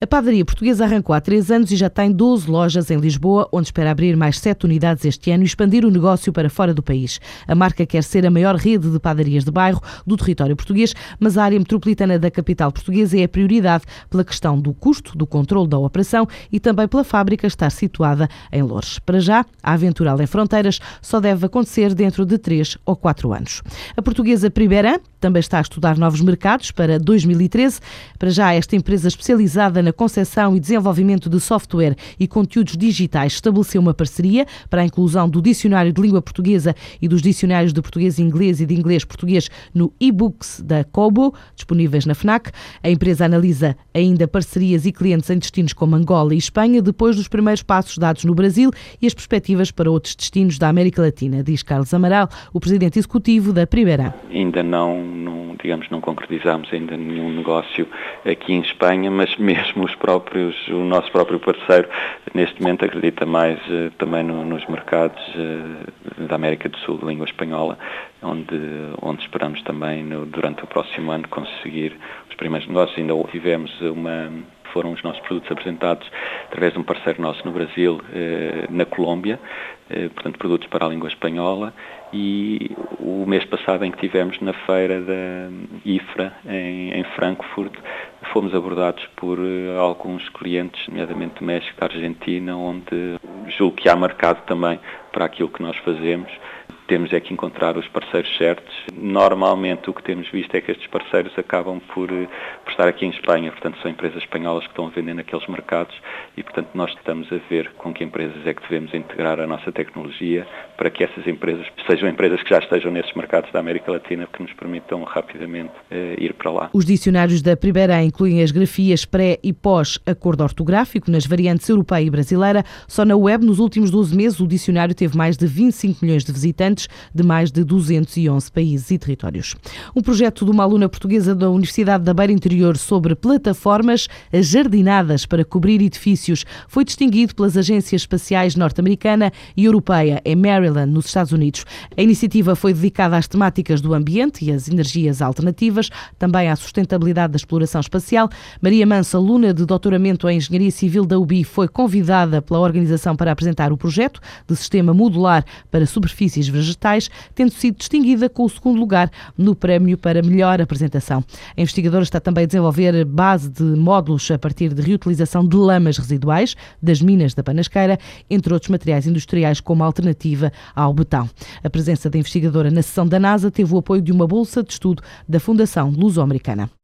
A padaria portuguesa arrancou há três anos e já tem 12 lojas em Lisboa, onde espera abrir mais sete unidades este ano e expandir o negócio para fora do país. A marca quer ser a maior rede de padarias de bairro do território português, mas a área metropolitana da capital portuguesa é a prioridade pela questão do custo, do controle da operação e também pela fábrica estar situada em Lourdes. Para já, a aventural em fronteiras só deve acontecer dentro de três ou quatro anos. A portuguesa Priberan também está a estudar novos mercados para 2013. Para já, esta empresa especializada na concepção e desenvolvimento de software e conteúdos digitais estabeleceu uma parceria para a inclusão do Dicionário de Língua Portuguesa e dos dicionários de português e inglês e de inglês-português no e-books da Kobo, disponíveis na FNAC. A empresa analisa ainda parcerias e clientes em destinos como Angola e Espanha, depois dos primeiros passos dados no Brasil e as perspectivas para outros destinos da América Latina, diz Carlos Amaral, o presidente executivo da Primeira. Ainda não não, digamos, não concretizamos ainda nenhum negócio aqui em Espanha, mas mesmo os próprios, o nosso próprio parceiro, neste momento acredita mais uh, também no, nos mercados uh, da América do Sul, de língua espanhola, onde, onde esperamos também no, durante o próximo ano conseguir os primeiros negócios. Ainda tivemos uma foram os nossos produtos apresentados através de um parceiro nosso no Brasil, eh, na Colômbia, portanto, produtos para a língua espanhola, e o mês passado em que tivemos na feira da IFRA em, Frankfurt, fomos abordados por uh, alguns clientes, nomeadamente do México, da Argentina, onde julgo que há mercado também para aquilo que nós fazemos temos é que encontrar os parceiros certos. Normalmente o que temos visto é que estes parceiros acabam por, eh, por estar aqui em Espanha, portanto são empresas espanholas que estão a vender naqueles mercados e portanto nós estamos a ver com que empresas é que devemos integrar a nossa tecnologia para que essas empresas sejam empresas que já estejam nesses mercados da América Latina que nos permitam rapidamente uh, ir para lá. Os dicionários da Primeira incluem as grafias pré e pós acordo ortográfico nas variantes europeia e brasileira. Só na web, nos últimos 12 meses, o dicionário teve mais de 25 milhões de visitantes de mais de 211 países e territórios. Um projeto de uma aluna portuguesa da Universidade da Beira Interior sobre plataformas jardinadas para cobrir edifícios foi distinguido pelas agências espaciais norte-americana e europeia em Maryland, nos Estados Unidos. A iniciativa foi dedicada às temáticas do ambiente e às energias alternativas, também à sustentabilidade da exploração espacial. Maria Mansa, aluna de doutoramento em Engenharia Civil da UBI, foi convidada pela organização para apresentar o projeto de sistema modular para superfícies vegetais vegetais, tendo sido distinguida com o segundo lugar no prémio para melhor apresentação. A investigadora está também a desenvolver base de módulos a partir de reutilização de lamas residuais das minas da Panasqueira, entre outros materiais industriais como alternativa ao betão. A presença da investigadora na sessão da NASA teve o apoio de uma bolsa de estudo da Fundação Luso-Americana.